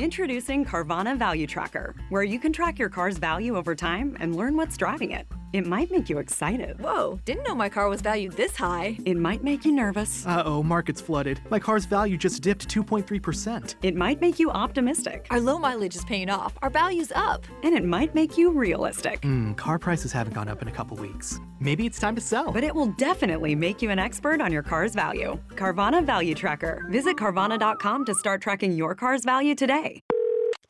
Introducing Carvana Value Tracker, where you can track your car's value over time and learn what's driving it. It might make you excited. Whoa, didn't know my car was valued this high. It might make you nervous. Uh oh, market's flooded. My car's value just dipped 2.3%. It might make you optimistic. Our low mileage is paying off. Our value's up. And it might make you realistic. Hmm, car prices haven't gone up in a couple weeks. Maybe it's time to sell. But it will definitely make you an expert on your car's value. Carvana Value Tracker. Visit Carvana.com to start tracking your car's value today.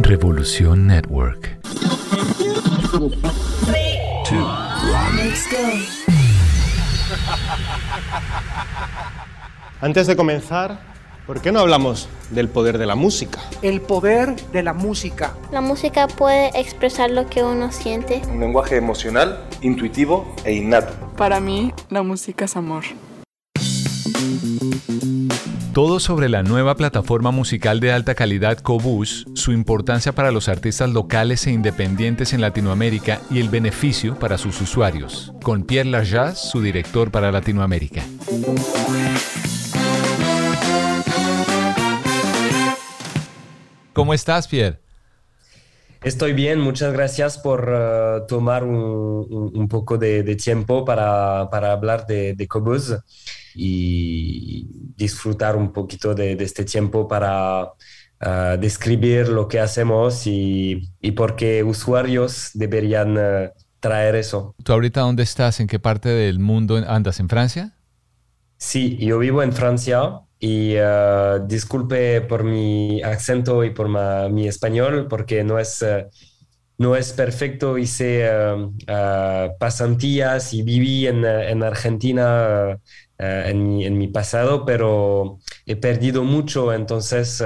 Revolución Network. Antes de comenzar, ¿por qué no hablamos del poder de la música? El poder de la música. La música puede expresar lo que uno siente. Un lenguaje emocional, intuitivo e innato. Para mí, la música es amor. Todo sobre la nueva plataforma musical de alta calidad Cobus, su importancia para los artistas locales e independientes en Latinoamérica y el beneficio para sus usuarios, con Pierre Larjas, su director para Latinoamérica. ¿Cómo estás, Pierre? Estoy bien, muchas gracias por uh, tomar un, poco de, tiempo para, para, hablar de, de Cobus y disfrutar un poquito de, de este tiempo para uh, describir lo que hacemos y, y por qué usuarios deberían uh, traer eso. ¿Tú ahorita dónde estás? ¿En qué parte del mundo andas? ¿En Francia? Sí, yo vivo en Francia y uh, disculpe por mi acento y por ma, mi español porque no es, no es perfecto. Hice uh, pasantías y viví en, en Argentina en mi, en, mi, pasado, pero he perdido mucho, entonces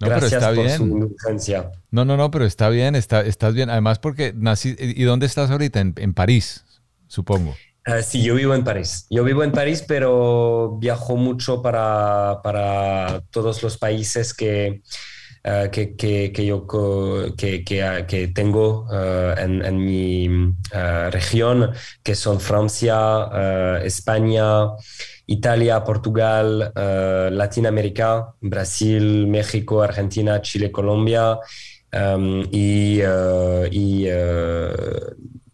no, gracias por bien. su indulgencia. No, no, no, pero está bien, está, estás bien. Además porque nací... ¿Y dónde estás ahorita? En, en París, supongo. Uh, sí, yo vivo en París. Yo vivo en París, pero viajo mucho para, para todos los países que, uh, que, que, que, yo que, que tengo uh, en, mi región, que son Francia, España, Italia, Portugal, Latinoamérica, Brasil, México, Argentina, Chile, Colombia um, y, y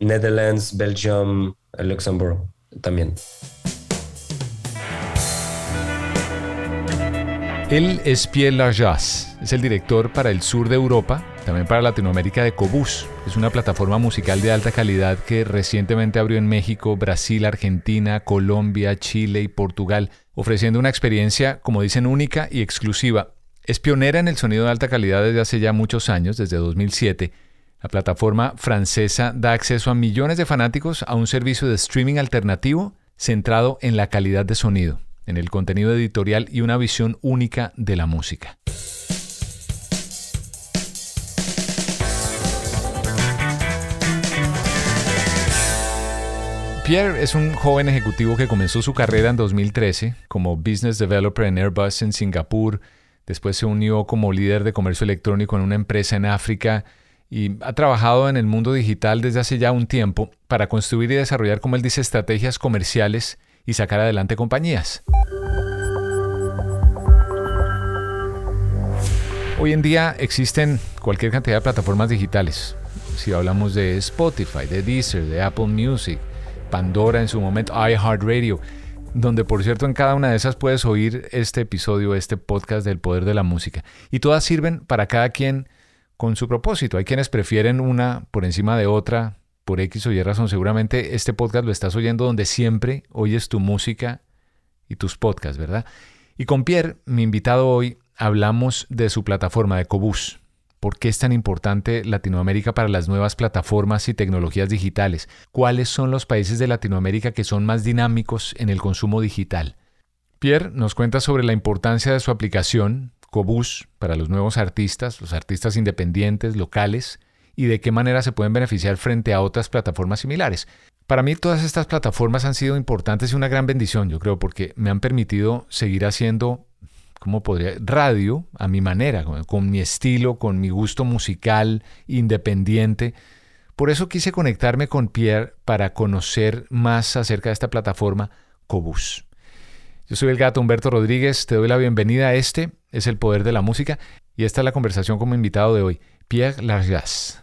Netherlands, Belgium, Luxemburgo también. Él es Pierre Larjas, es el director para el sur de Europa, también para Latinoamérica de Cobus. Es una plataforma musical de alta calidad que recientemente abrió en México, Brasil, Argentina, Colombia, Chile y Portugal, ofreciendo una experiencia, como dicen, única y exclusiva. Es pionera en el sonido de alta calidad desde hace ya muchos años, desde 2007 la plataforma francesa da acceso a millones de fanáticos a un servicio de streaming alternativo centrado en la calidad de sonido, en el contenido editorial y una visión única de la música. Pierre es un joven ejecutivo que comenzó su carrera en 2013 como Business Developer en Airbus en Singapur, después se unió como líder de comercio electrónico en una empresa en África, y ha trabajado en el mundo digital desde hace ya un tiempo para construir y desarrollar, como él dice, estrategias comerciales y sacar adelante compañías. Hoy en día existen cualquier cantidad de plataformas digitales. Si hablamos de Spotify, de Deezer, de Apple Music, Pandora en su momento, iHeartRadio, donde por cierto en cada una de esas puedes oír este episodio, este podcast del poder de la música. Y todas sirven para cada quien con su propósito. Hay quienes prefieren una por encima de otra por X o Y razón. Seguramente este podcast lo estás oyendo donde siempre oyes tu música y tus podcasts, ¿verdad? Y con Pierre, mi invitado hoy, hablamos de su plataforma de Cobus. ¿Por qué es tan importante Latinoamérica para las nuevas plataformas y tecnologías digitales? ¿Cuáles son los países de Latinoamérica que son más dinámicos en el consumo digital? Pierre nos cuenta sobre la importancia de su aplicación, Cobus para los nuevos artistas, los artistas independientes, locales, y de qué manera se pueden beneficiar frente a otras plataformas similares. Para mí todas estas plataformas han sido importantes y una gran bendición, yo creo, porque me han permitido seguir haciendo, ¿cómo podría? Radio a mi manera, con, mi estilo, con mi gusto musical, independiente. Por eso quise conectarme con Pierre para conocer más acerca de esta plataforma Cobus. Yo soy el gato Humberto Rodríguez, te doy la bienvenida a este, es el poder de la música, y esta es la conversación como invitado de hoy, Pierre Largas.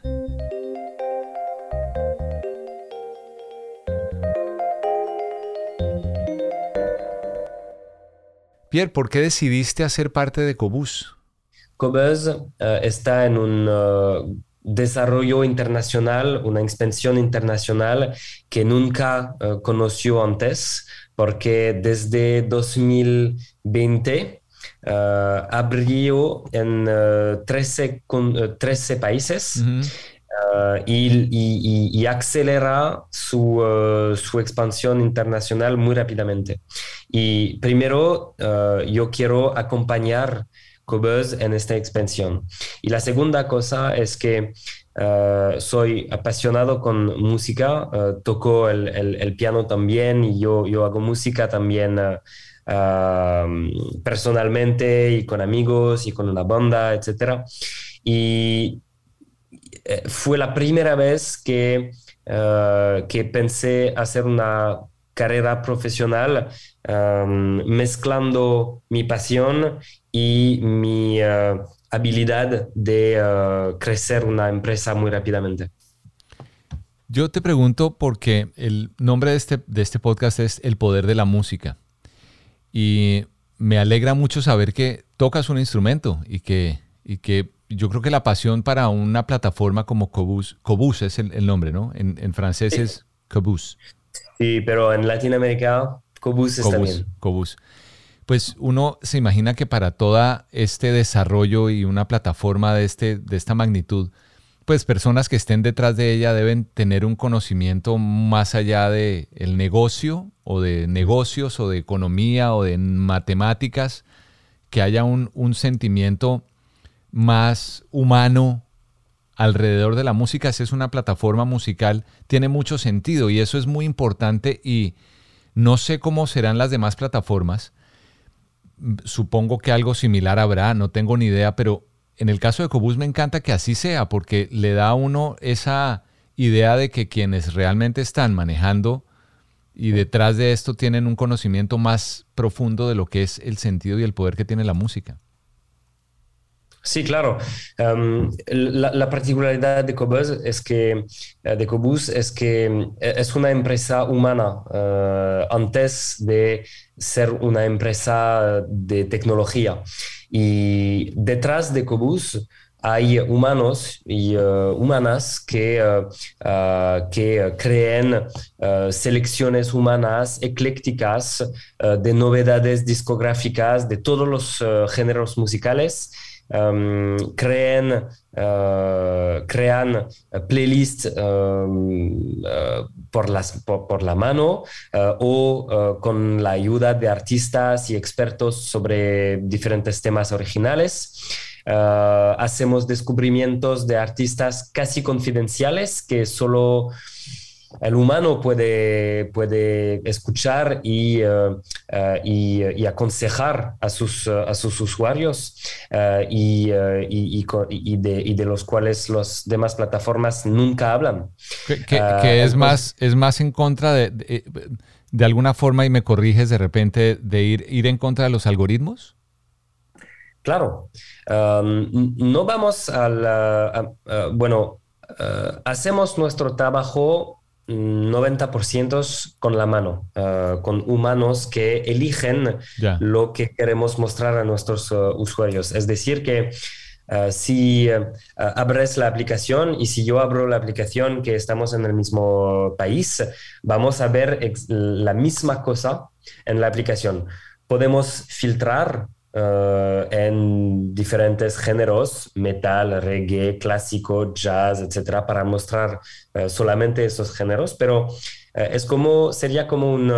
Pierre, ¿por qué decidiste hacer parte de Cobus? Cobus eh, está en un eh, desarrollo internacional, una expansión internacional que nunca eh, conoció antes, porque desde 2020 abrió en 13, 13, países. y, acelera su, su, expansión internacional muy rápidamente. Y primero, yo quiero acompañar Cobuzz en esta expansión. Y la segunda cosa es que eh, soy apasionado con música, uh, toco el, el, piano también y yo, yo hago música también uh, personalmente y con amigos y con una banda, etc. Y fue la primera vez que, que pensé hacer una carrera profesional mezclando mi pasión y mi uh, habilidad de uh, crecer una empresa muy rápidamente. Yo te pregunto porque el nombre de este, de este podcast es El Poder de la Música. Y me alegra mucho saber que tocas un instrumento y que, y que yo creo que la pasión para una plataforma como Cobus, Cobus es el, nombre, ¿no? En, francés es Cobus. Sí, pero en Latinoamérica, Cobus está bien. Cobus. Pues uno se imagina que para todo este desarrollo y una plataforma de, este, de esta magnitud, pues personas que estén detrás de ella deben tener un conocimiento más allá de el negocio o de negocios o de economía o de matemáticas, que haya un, un sentimiento más humano alrededor de la música, si es una plataforma musical, tiene mucho sentido y eso es muy importante y no sé cómo serán las demás plataformas. Supongo que algo similar habrá, no tengo ni idea, pero en el caso de Cobus me encanta que así sea porque le da a uno esa idea de que quienes realmente están manejando y detrás de esto tienen un conocimiento más profundo de lo que es el sentido y el poder que tiene la música. Sí, claro. Em, la, particularidad de Cobus es que, eh, de Cobus es, que eh, es una empresa humana eh, antes de ser una empresa de tecnología. Y detrás de Cobus hay humanos y humanas que, que creen selecciones humanas eclécticas de novedades discográficas de todos los géneros musicales. Um, creen, uh, crean playlists um, uh, por, las, por, la mano o con la ayuda de artistas y expertos sobre diferentes temas originales. hacemos descubrimientos de artistas casi confidenciales que solo el humano puede, puede escuchar y, eh, eh, y, aconsejar a sus, a sus usuarios eh, y, y, de, y, de, los cuales las demás plataformas nunca hablan. Que, es, más, es más en contra de, de, alguna forma, y me corriges de repente, de ir, ir en contra de los algoritmos. Claro, um, no vamos a la... bueno, hacemos nuestro trabajo 90% con la mano, ah, con humanos que eligen lo que queremos mostrar a nuestros ah, usuarios. Es decir, que ah, si abres la aplicación y si yo abro la aplicación que estamos en el mismo país, vamos a ver la misma cosa en la aplicación. Podemos filtrar eh, en diferentes géneros, metal, reggae, clásico, jazz, etcétera, para mostrar eh, solamente esos géneros, pero eh, es como, sería como un,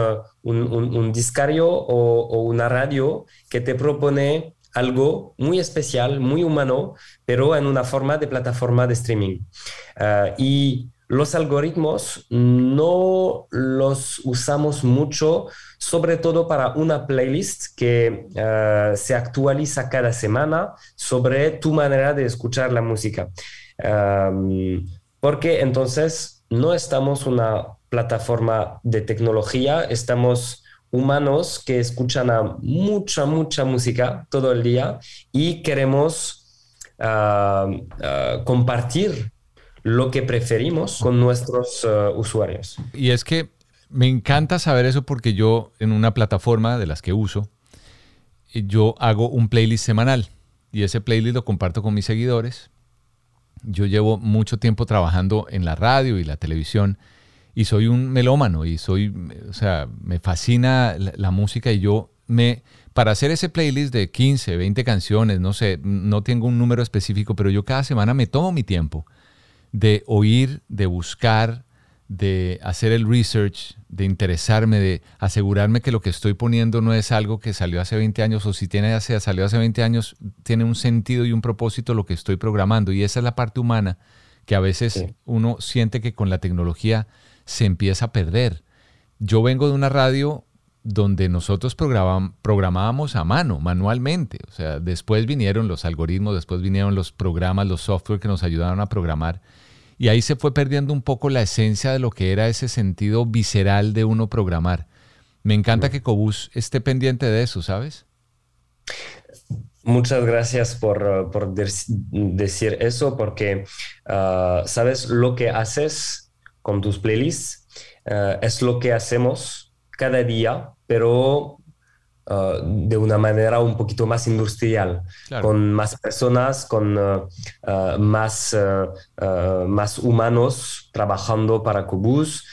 un, discario o, una radio que te propone algo muy especial, muy humano, pero en una forma de plataforma de streaming. Ah, y los algoritmos no los usamos mucho, sobre todo para una playlist que ah, se actualiza cada semana sobre tu manera de escuchar la música. porque entonces no estamos una plataforma de tecnología, estamos humanos que escuchan mucha, mucha música todo el día y queremos ah, ah, compartir lo que preferimos con nuestros ah, usuarios. Y es que me encanta saber eso porque yo en una plataforma de las que uso, yo hago un playlist semanal y ese playlist lo comparto con mis seguidores. Yo llevo mucho tiempo trabajando en la radio y la televisión y soy un melómano y soy, o sea, me fascina la, música y yo me, para hacer ese playlist de 15, 20 canciones, no sé, no tengo un número específico, pero yo cada semana me tomo mi tiempo de oír, de buscar, de hacer el research, de interesarme, de asegurarme que lo que estoy poniendo no es algo que salió hace 20 años o si tiene hace, salió hace 20 años, tiene un sentido y un propósito lo que estoy programando. Y esa es la parte humana que a veces uno siente que con la tecnología se empieza a perder. Yo vengo de una radio donde nosotros programábamos a mano, manualmente. O sea, después vinieron los algoritmos, después vinieron los programas, los software que nos ayudaron a programar. Y ahí se fue perdiendo un poco la esencia de lo que era ese sentido visceral de uno programar. Me encanta que Cobus esté pendiente de eso, ¿sabes? Muchas gracias por, decir eso, porque, ah, ¿sabes? Lo que haces con tus playlists. Eh, es lo que hacemos cada día, pero eh, de una manera un poquito más industrial, con más personas, con eh, más, más humanos trabajando para Cobus.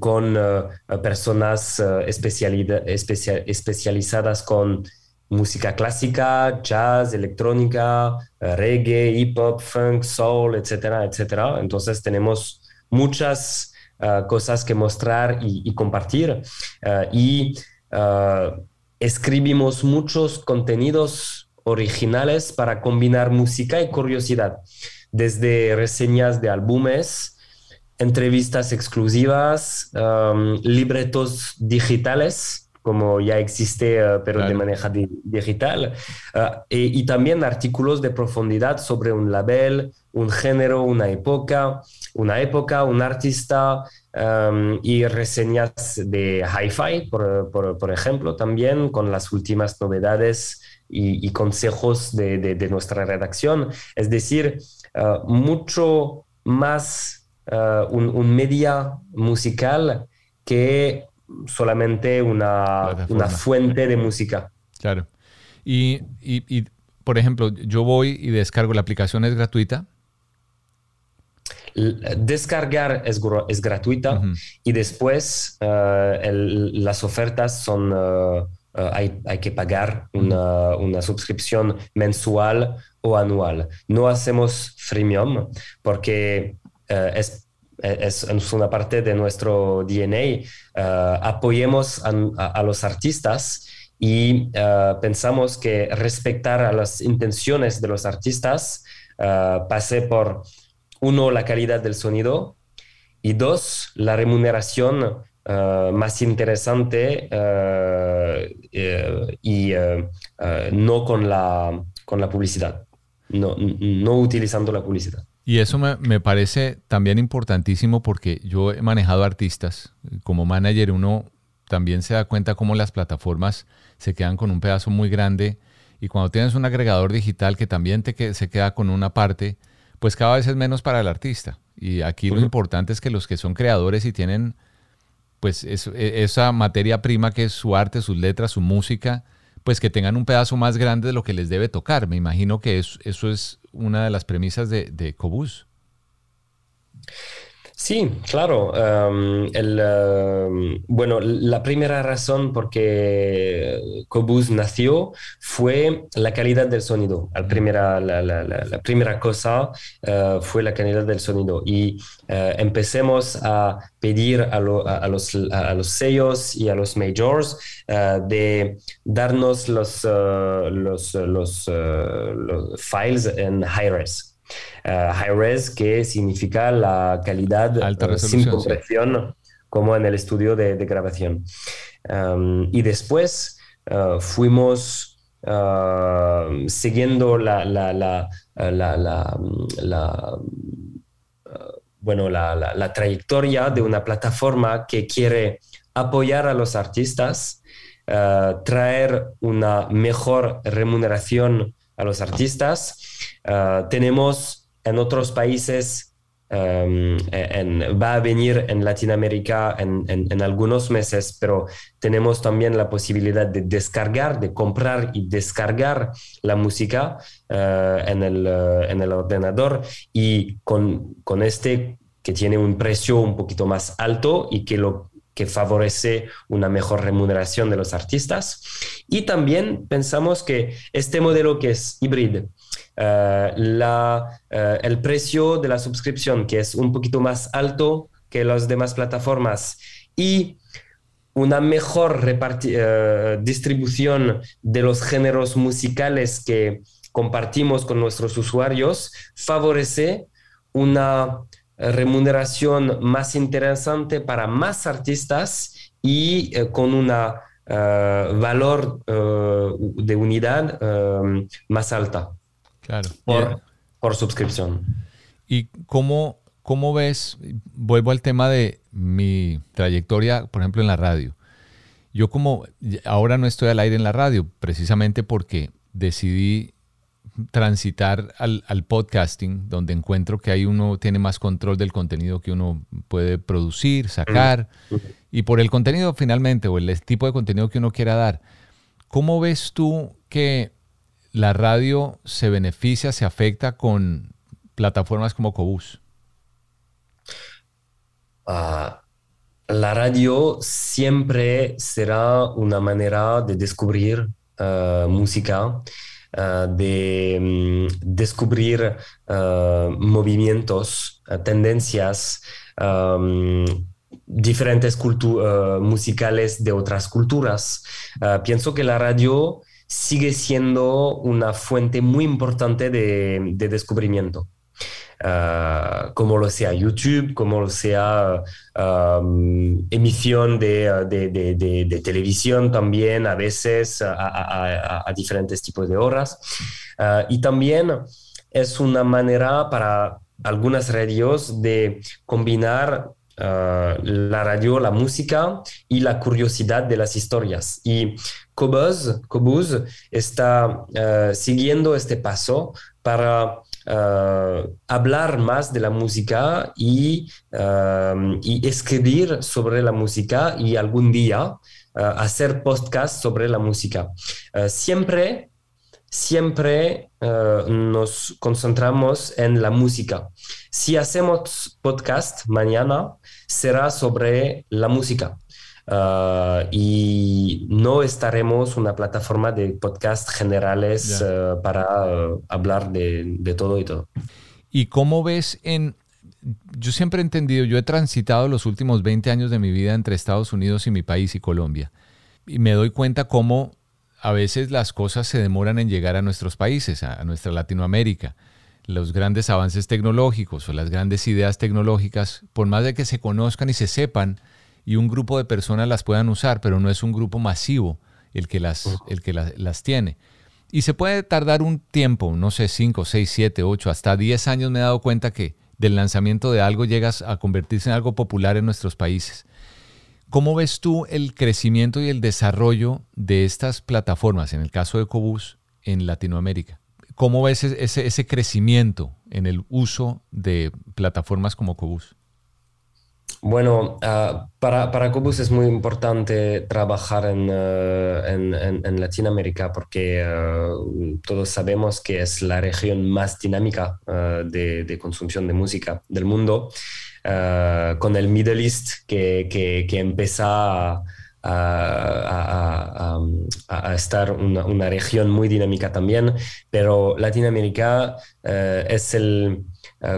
con personas especializadas con música clásica, jazz, electrónica, reggae, hip hop, funk, soul, etcétera, etcétera. Entonces tenemos muchas ah, cosas que mostrar y, compartir. Ah, y ah, escribimos muchos contenidos originales para combinar música y curiosidad, desde reseñas de álbumes, entrevistas exclusivas, libretos digitales como ya existe, pero de manera digital, y, también artículos de profundidad sobre un label, un género, una época, una época, un artista um, y reseñas de hi-fi, por, ejemplo, también con las últimas novedades y, consejos de, nuestra redacción. Es decir, uh, mucho más uh, un, media musical que solamente una, una fuente de música. Claro. Y, y, por ejemplo, yo voy y descargo la aplicación, es gratuita descargar es, es gratuita y después eh, las ofertas son, eh, hay, hay, que pagar una, una, suscripción mensual o anual. No hacemos freemium porque es, es, es, una parte de nuestro DNA. apoyemos a, los artistas y pensamos que respetar a las intenciones de los artistas pase por uno, la calidad del sonido y dos, la remuneración eh, más interesante eh, eh, y no con la, con la publicidad, no, no utilizando la publicidad. Y eso me, me, parece también importantísimo porque yo he manejado artistas. Como manager uno también se da cuenta cómo las plataformas se quedan con un pedazo muy grande y cuando tienes un agregador digital que también te, se queda con una parte, pues cada vez es menos para el artista. Y aquí lo importante es que los que son creadores y tienen pues e, esa materia prima que es su arte, sus letras, su música, pues que tengan un pedazo más grande de lo que les debe tocar. Me imagino que eso, eso es una de las premisas de, de Cobus. Sí, claro. Um, el, um, bueno, la primera razón por que Cobus nació fue la calidad del sonido. La primera, la, la, la primera cosa uh, fue la calidad del sonido. Y uh, empecemos a pedir a, lo, a, los, a, los, sellos y a los majors uh, de darnos los, los, los, los files en high-res. Uh, high res, que significa la calidad uh, sin compresión, como en el estudio de, de grabación. Um, y después uh, fuimos siguiendo la, la, la, la bueno, la, trayectoria de una plataforma que quiere apoyar a los artistas, traer una mejor remuneración a los artistas. Ah, tenemos en otros países, em, va a venir en Latinoamérica en, en, algunos meses, pero tenemos también la posibilidad de descargar, de comprar y descargar la música ah, en, el, ah, en, el, ordenador y con, con este que tiene un precio un poquito más alto y que lo que favorece una mejor remuneración de los artistas. Y también pensamos que este modelo que es híbrido, eh, eh, el precio de la suscripción, que es un poquito más alto que las demás plataformas, y una mejor uh, distribución de los géneros musicales que compartimos con nuestros usuarios, favorece una remuneración más interesante para más artistas y con un valor de unidad más alta. Claro. Por, por suscripción. ¿Y cómo, cómo ves? Vuelvo al tema de mi trayectoria, por ejemplo, en la radio. Yo como ahora no estoy al aire en la radio, precisamente porque decidí transitar al, al, podcasting, donde encuentro que ahí uno tiene más control del contenido que uno puede producir, sacar, y por el contenido finalmente, o el tipo de contenido que uno quiera dar. ¿Cómo ves tú que la radio se beneficia, se afecta con plataformas como Cobus? Ah, la radio siempre será una manera de descubrir ah, música, de mm, descubrir movimientos, tendencias, diferentes musicales de otras culturas. pienso que la radio sigue siendo una fuente muy importante de, descubrimiento. Ah, como lo sea YouTube, como lo sea emisión de, televisión también, a veces a, diferentes tipos de horas. Ah, y también es una manera para algunas radios de combinar ah, la radio, la música y la curiosidad de las historias. Y Cobuz, está eh, siguiendo este paso para eh, hablar más de la música y, eh, y, escribir sobre la música y algún día hacer podcast sobre la música. siempre, siempre nos concentramos en la música. Si hacemos podcast mañana, será sobre la música. Ah, y no estaremos una plataforma de podcast generales ah, para ah, hablar de, de, todo y todo. ¿Y cómo ves en... Yo siempre he entendido, yo he transitado los últimos 20 años de mi vida entre Estados Unidos y mi país y Colombia. Y me doy cuenta cómo a veces las cosas se demoran en llegar a nuestros países, a nuestra Latinoamérica. Los grandes avances tecnológicos o las grandes ideas tecnológicas, por más de que se conozcan y se sepan, y un grupo de personas las puedan usar, pero no es un grupo masivo el que las, el que las tiene. Y se puede tardar un tiempo, no sé, 5, 6, 7, 8, hasta 10 años me he dado cuenta que del lanzamiento de algo llegas a convertirse en algo popular en nuestros países. ¿Cómo ves tú el crecimiento y el desarrollo de estas plataformas, en el caso de Cobus, en Latinoamérica? ¿Cómo ves ese, ese crecimiento en el uso de plataformas como Cobus? Bueno, ah, para, para Cobus es muy importante trabajar en, uh, en, Latinoamérica porque uh, todos sabemos que es la región más dinámica de, de, consumición de música del mundo. con el Middle East que, que, que empieza a, estar una, región muy dinámica también, pero Latinoamérica es el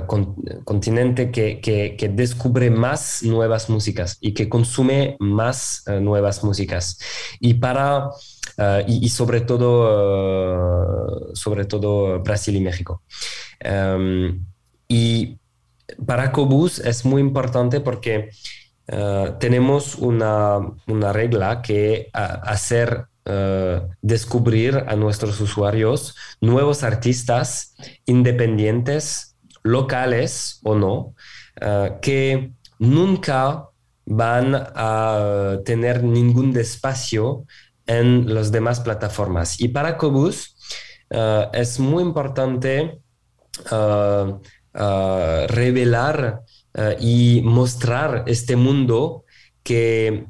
continente que, que, descubre más nuevas músicas y que consume más nuevas músicas. Y para Uh, y, sobre todo, sobre todo Brasil y México. Um, y para Cobus es muy importante porque tenemos una, una, regla que hacer descubrir a nuestros usuarios nuevos artistas independientes, locales o no, que nunca van a tener ningún espacio en las demás plataformas. Y para Cobus uh, es muy importante uh, revelar y mostrar este mundo que,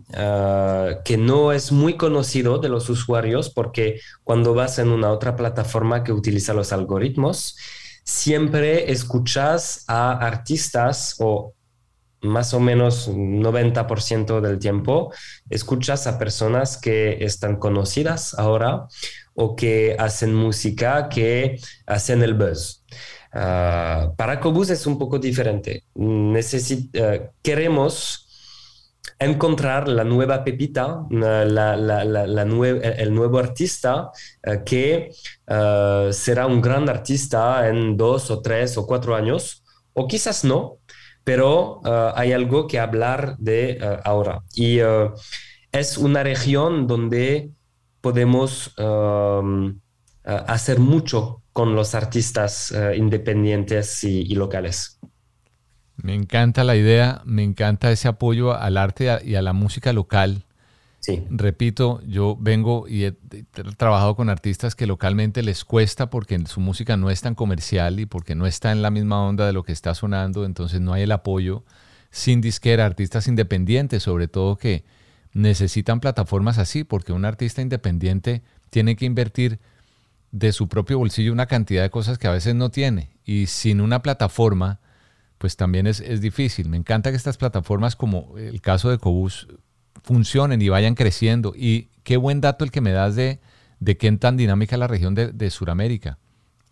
que no es muy conocido de los usuarios porque cuando vas en una otra plataforma que utiliza los algoritmos, siempre escuchas a artistas o más o menos 90% del tiempo escuchas a personas que están conocidas ahora o que hacen música que hacen el buzz. Ah, para Cobus es un poco diferente. Eh, queremos encontrar la nueva pepita, el nuevo artista eh, que eh, será un gran artista en dos o tres o cuatro años, o quizás no, pero uh, hay algo que hablar de ahora. Y es una región donde podemos um, hacer mucho con los artistas independientes y, locales. Me encanta la idea, me encanta ese apoyo al arte y a la música local. Repito, yo vengo y he, trabajado con artistas que localmente les cuesta porque su música no es tan comercial y porque no está en la misma onda de lo que está sonando, entonces no hay el apoyo sin disquera, artistas independientes sobre todo que necesitan plataformas así, porque un artista independiente tiene que invertir de su propio bolsillo una cantidad de cosas que a veces no tiene. Y sin una plataforma pues también es, es difícil. Me encanta que estas plataformas como el caso de Cobus funcionen y vayan creciendo. Y qué buen dato el que me das de, de qué tan dinámica es la región de, de Sudamérica,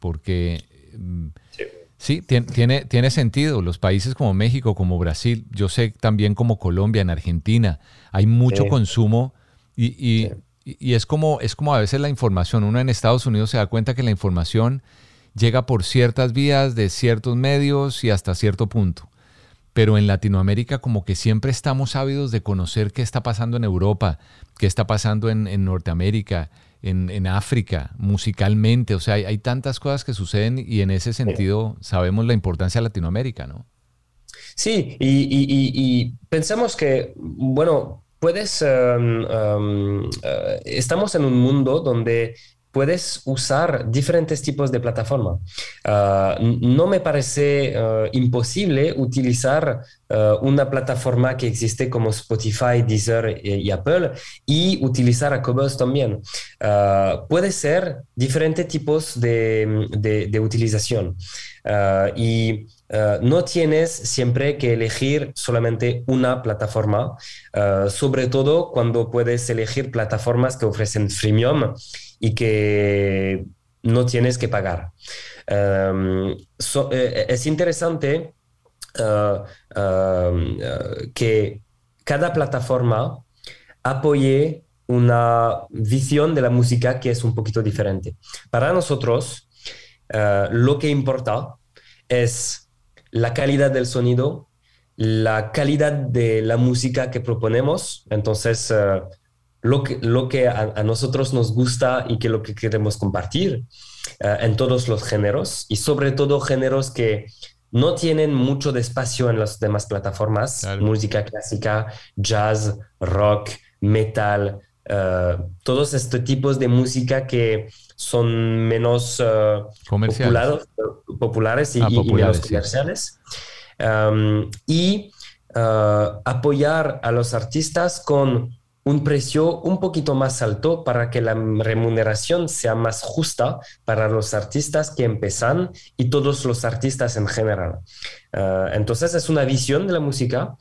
porque sí, tiene, tiene, sentido. Los países como México, como Brasil, yo sé también como Colombia, en Argentina, hay mucho consumo y, y, y, es, como, es como a veces la información. Uno en Estados Unidos se da cuenta que la información llega por ciertas vías de ciertos medios y hasta cierto punto pero en Latinoamérica como que siempre estamos ávidos de conocer qué está pasando en Europa, qué está pasando en, Norteamérica, en, África, musicalmente. O sea, hay, tantas cosas que suceden y en ese sentido sabemos la importancia de Latinoamérica, ¿no? Sí, y, pensamos que, bueno, puedes, um, um, uh, estamos en un mundo donde puedes usar diferentes tipos de plataforma. Ah, no me parece ah, imposible utilizar ah, una plataforma que existe como Spotify, Deezer y, Apple y utilizar a Cobus también. puede ser diferentes tipos de, de, utilización y no tienes siempre que elegir solamente una plataforma, sobre todo cuando puedes elegir plataformas que ofrecen freemium y que no tienes que pagar. Em, eh, es interesante eh, em, eh, que cada plataforma apoye una visión de la música que es un poquito diferente. Para nosotros, lo que importa es la calidad del sonido, la calidad de la música que proponemos. Entonces, lo que, lo que a, nosotros nos gusta y que lo que queremos compartir eh, en todos los géneros y sobre todo géneros que no tienen mucho de espacio en las demás plataformas, música clásica, jazz, rock, metal, uh, todos estos tipos de música que son menos uh, populares, y, ah, menos comerciales. Um, y apoyar a los artistas con un precio un poquito más alto para que la remuneración sea más justa para los artistas que empiezan y todos los artistas en general. Ah, entonces es una visión de la música,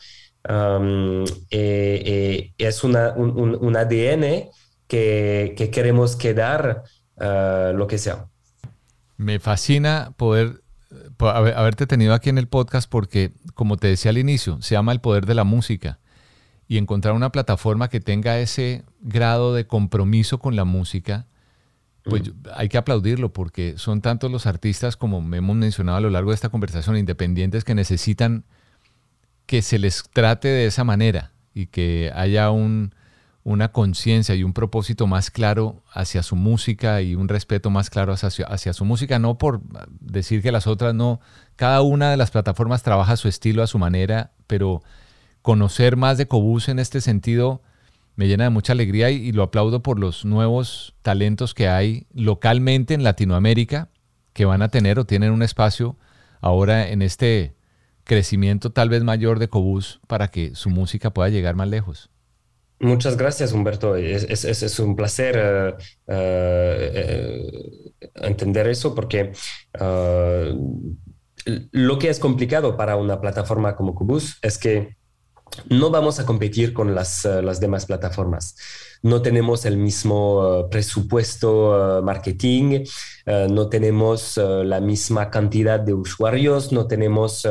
eh, eh, es una, un, ADN que, que, queremos quedar ah, lo que sea. Me fascina poder haberte tenido aquí en el podcast porque, como te decía al inicio, se llama el poder de la música y encontrar una plataforma que tenga ese grado de compromiso con la música, pues hay que aplaudirlo porque son tantos los artistas, como hemos mencionado a lo largo de esta conversación, independientes que necesitan que se les trate de esa manera y que haya un, una conciencia y un propósito más claro hacia su música y un respeto más claro hacia, hacia, su música, no por decir que las otras no, cada una de las plataformas trabaja su estilo, a su manera, pero conocer más de Cobus en este sentido me llena de mucha alegría y, lo aplaudo por los nuevos talentos que hay localmente en Latinoamérica que van a tener o tienen un espacio ahora en este crecimiento tal vez mayor de Cobus para que su música pueda llegar más lejos. Muchas gracias, Humberto. Es, un placer eh, eh, entender eso porque eh, lo que es complicado para una plataforma como Cubus es que no vamos a competir con las, las demás plataformas no tenemos el mismo eh, presupuesto eh, marketing, eh, no tenemos la misma cantidad de usuarios, no tenemos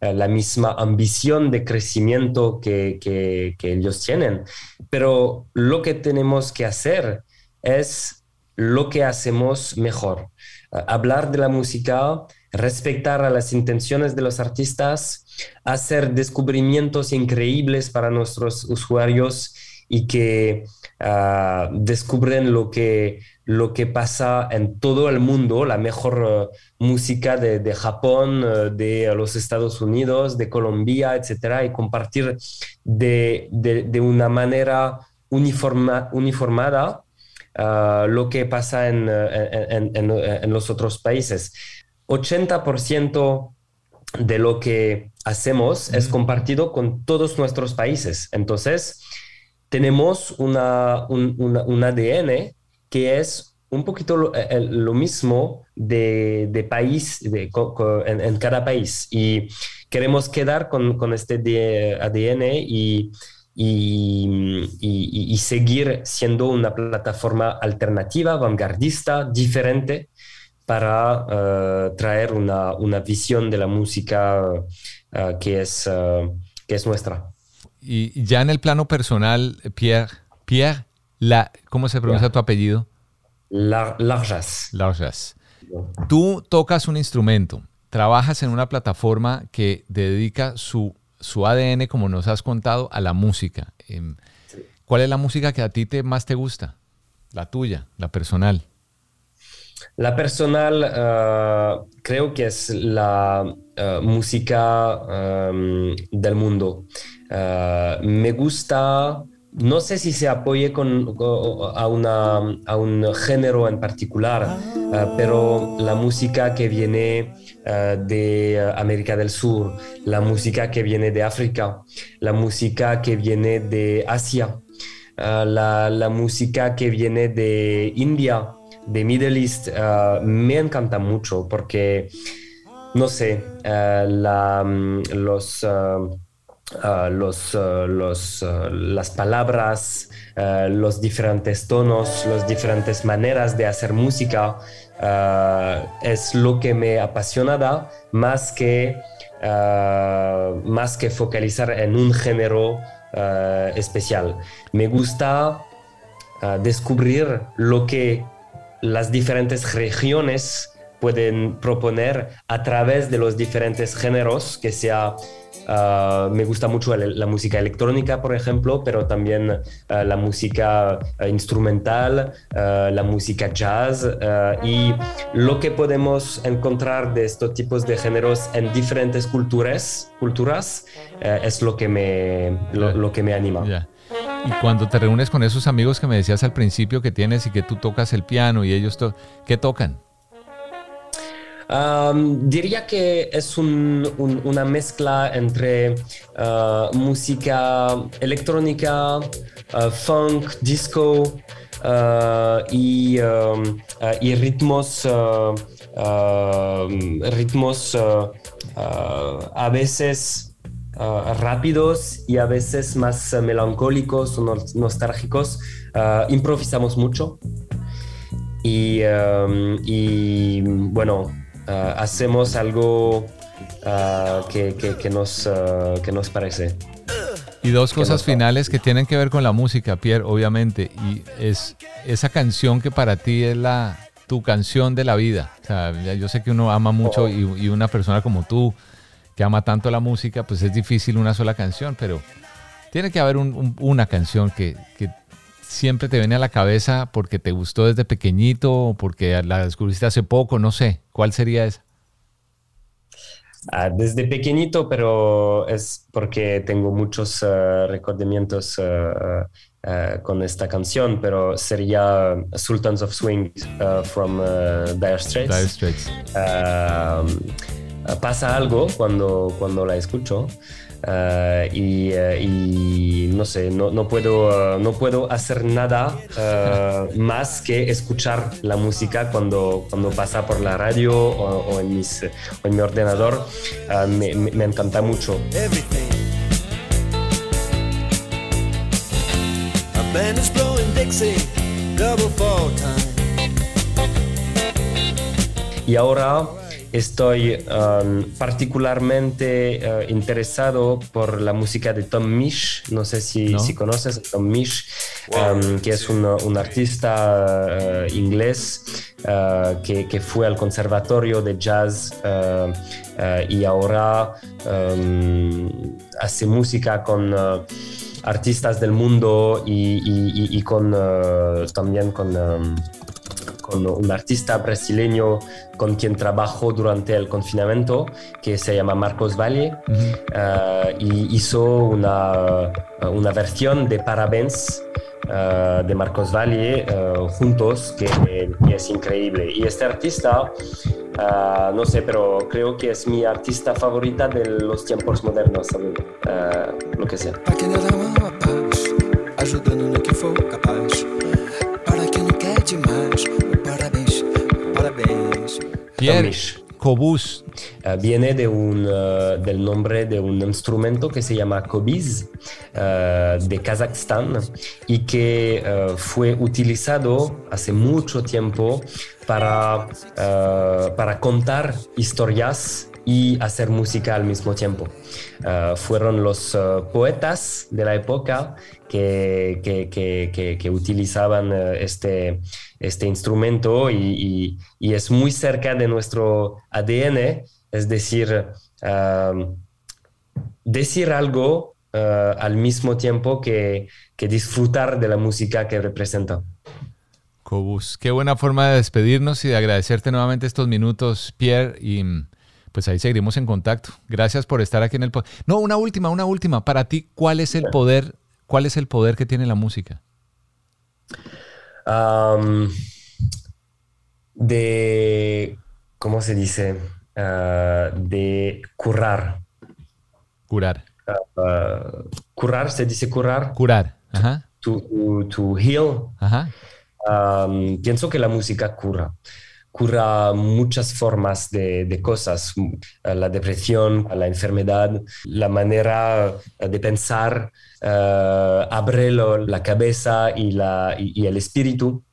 la misma ambición de crecimiento que, que, ellos tienen. Pero lo que tenemos que hacer es lo que hacemos mejor. hablar de la música, respetar a las intenciones de los artistas, hacer descubrimientos increíbles para nuestros usuarios y que Ah, descubren lo que, lo que pasa en todo el mundo, la mejor eh, música de, de Japón, eh, de los Estados Unidos, de Colombia, etcétera, y compartir de, de, una manera uniforma, uniformada ah, lo que pasa en, en, en, los otros países. 80% de lo que hacemos es compartido con todos nuestros países. Entonces, tenemos una, un, ADN que es un poquito lo, eh, mismo de, país, de, en, cada país. Y queremos quedar con, este ADN y, y, seguir siendo una plataforma alternativa, vanguardista, diferente, para eh, traer una, visión de la música eh, que, es, que es nuestra. Y ya en el plano personal, Pierre, Pierre, la, ¿cómo se pronuncia tu apellido? Larjas. Larjas. Tú tocas un instrumento, trabajas en una plataforma que dedica su, su ADN, como nos has contado, a la música. Em, ¿Cuál es la música que a ti te, más te gusta? La tuya, la personal. La personal ah, creo que es la ah, música del mundo. Ah, me gusta, no sé si se apoye con, a, una, a, un género en particular, pero la música que viene de América del Sur, la música que viene de África, la música que viene de Asia, la, la, música que viene de India, de Middle East, me encanta mucho porque, no sé, la, mm, los Ah, los, los, las palabras, los diferentes tonos, las diferentes maneras de hacer música, es lo que me apasiona más que, más que focalizar en un género especial. Me gusta descubrir lo que las diferentes regiones pueden proponer a través de los diferentes géneros, que sea Ah, me gusta mucho la, música electrónica, por ejemplo, pero también ah, la música ah, instrumental, la música jazz y lo que podemos encontrar de estos tipos de géneros en diferentes culturas, culturas es lo que me, lo, que me anima. Y cuando te reúnes con esos amigos que me decías al principio que tienes y que tú tocas el piano y ellos, ¿qué tocan? Diría que es un, un, una mezcla entre uh, música electrónica, uh, funk, disco uh, y, y, ritmos, ritmos a veces rápidos y a veces más melancólicos o nostálgicos. improvisamos mucho. Y, um, y bueno, uh, hacemos algo que, que, que, nos, que nos parece. Y dos cosas finales que tienen que ver con la música, Pierre, obviamente, y es esa canción que para ti es la tu canción de la vida. O sea, yo sé que uno ama mucho y, y, una persona como tú que ama tanto la música, pues es difícil una sola canción, pero tiene que haber un, un, una canción que, que siempre te viene a la cabeza porque te gustó desde pequeñito o porque la descubriste hace poco? No sé, ¿cuál sería esa? Ah, desde pequeñito, pero es porque tengo muchos uh, recordamientos uh, uh, con esta canción, pero sería Sultans of Swing from Dire Straits. Dire Straits. Pasa algo cuando, cuando la escucho. Uh, y, uh, y, no sé, no, no puedo, uh, no puedo hacer nada más que escuchar la música cuando, cuando pasa por la radio o, o, en, mis, o en, mi ordenador. Me, me, me, encanta mucho. Y ahora Estoy um, particularmente uh, interesado por la música de Tom Misch. No sé si, no. si conoces a Tom Misch, um, que es un, un artista uh, inglés uh, que, que, fue al conservatorio de jazz y ahora um, hace música con artistas del mundo y, y, y con, también con con un artista brasileño con quien trabajo durante el confinamiento, que se llama Marcos Valle, uh -huh. uh, y hizo una, una, versión de Parabéns uh, de Marcos Valle juntos, que, que, es increíble. Y este artista, no sé, pero creo que es mi artista favorita de los tiempos modernos, lo que sea. Ajudando no que for capaz, para quien no quer demais. Pierre Cobus. Uh, viene de un, uh, del nombre de un instrumento que se llama Kobiz uh, de Kazajstán y que fue utilizado hace mucho tiempo para, para contar historias y hacer música al mismo tiempo. Uh, fueron los uh, poetas de la época que, que, que, utilizaban uh, este, este instrumento y, es muy cerca de nuestro ADN, es decir, decir algo al mismo tiempo que, disfrutar de la música que representa. Cobus, qué buena forma de despedirnos y de agradecerte nuevamente estos minutos, Pierre, y pues ahí seguiremos en contacto. Gracias por estar aquí en el No, una última, una última. Para ti, ¿cuál es el poder, cuál es el poder que tiene la música? Um, de, ¿cómo se dice? Uh, de curar. Curar. Uh, curar, se dice curar. Curar. Ajá. To, to, to heal. Ajá. Um, pienso que la música cura cura muchas formas de, de, cosas, la depresión, la enfermedad, la manera de pensar, uh, abre lo, la cabeza y, la, y, y el espíritu.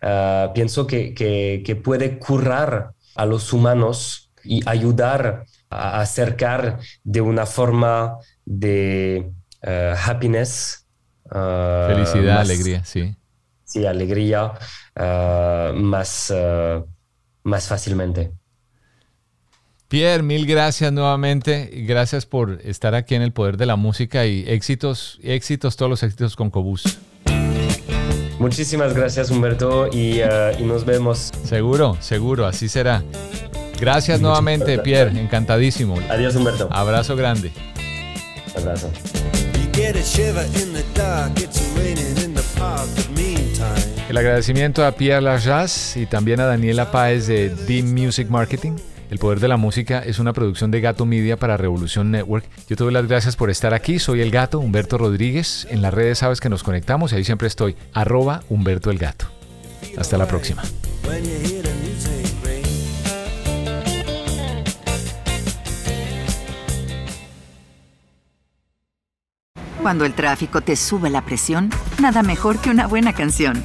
Uh, pienso que, que, que, puede curar a los humanos y ayudar a acercar de una forma de uh, happiness. Felicidad, más, alegría, sí. Sí, alegría, más más fácilmente. Pierre, mil gracias nuevamente. Gracias por estar aquí en el Poder de la Música y éxitos, éxitos, todos los éxitos con Cobus. Muchísimas gracias Humberto y, uh, y nos vemos. Seguro, seguro, así será. Gracias nuevamente gracias. Pierre, encantadísimo. Adiós Humberto. Abrazo grande. Abrazo. El agradecimiento a Pierre Larjas y también a Daniela Páez de Dean Music Marketing El Poder de la Música es una producción de Gato Media para Revolución Network. Yo te doy las gracias por estar aquí. Soy el gato, Humberto Rodríguez. En las redes sabes que nos conectamos y ahí siempre estoy. Arroba Humberto el Gato. Hasta la próxima. Cuando el tráfico te sube la presión, nada mejor que una buena canción.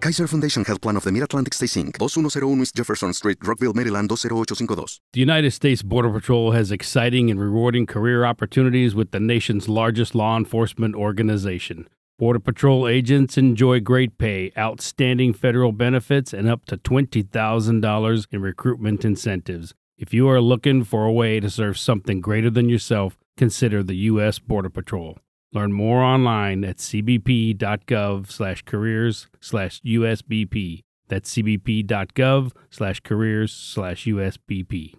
Kaiser Foundation Health Plan of the Mid-Atlantic Stay Inc., 2101 East Jefferson Street, Rockville, Maryland, 20852. The United States Border Patrol has exciting and rewarding career opportunities with the nation's largest law enforcement organization. Border Patrol agents enjoy great pay, outstanding federal benefits, and up to $20,000 in recruitment incentives. If you are looking for a way to serve something greater than yourself, consider the U.S. Border Patrol. Learn more online at cbp.gov slash careers slash USBP. That's cbp.gov slash careers slash USBP.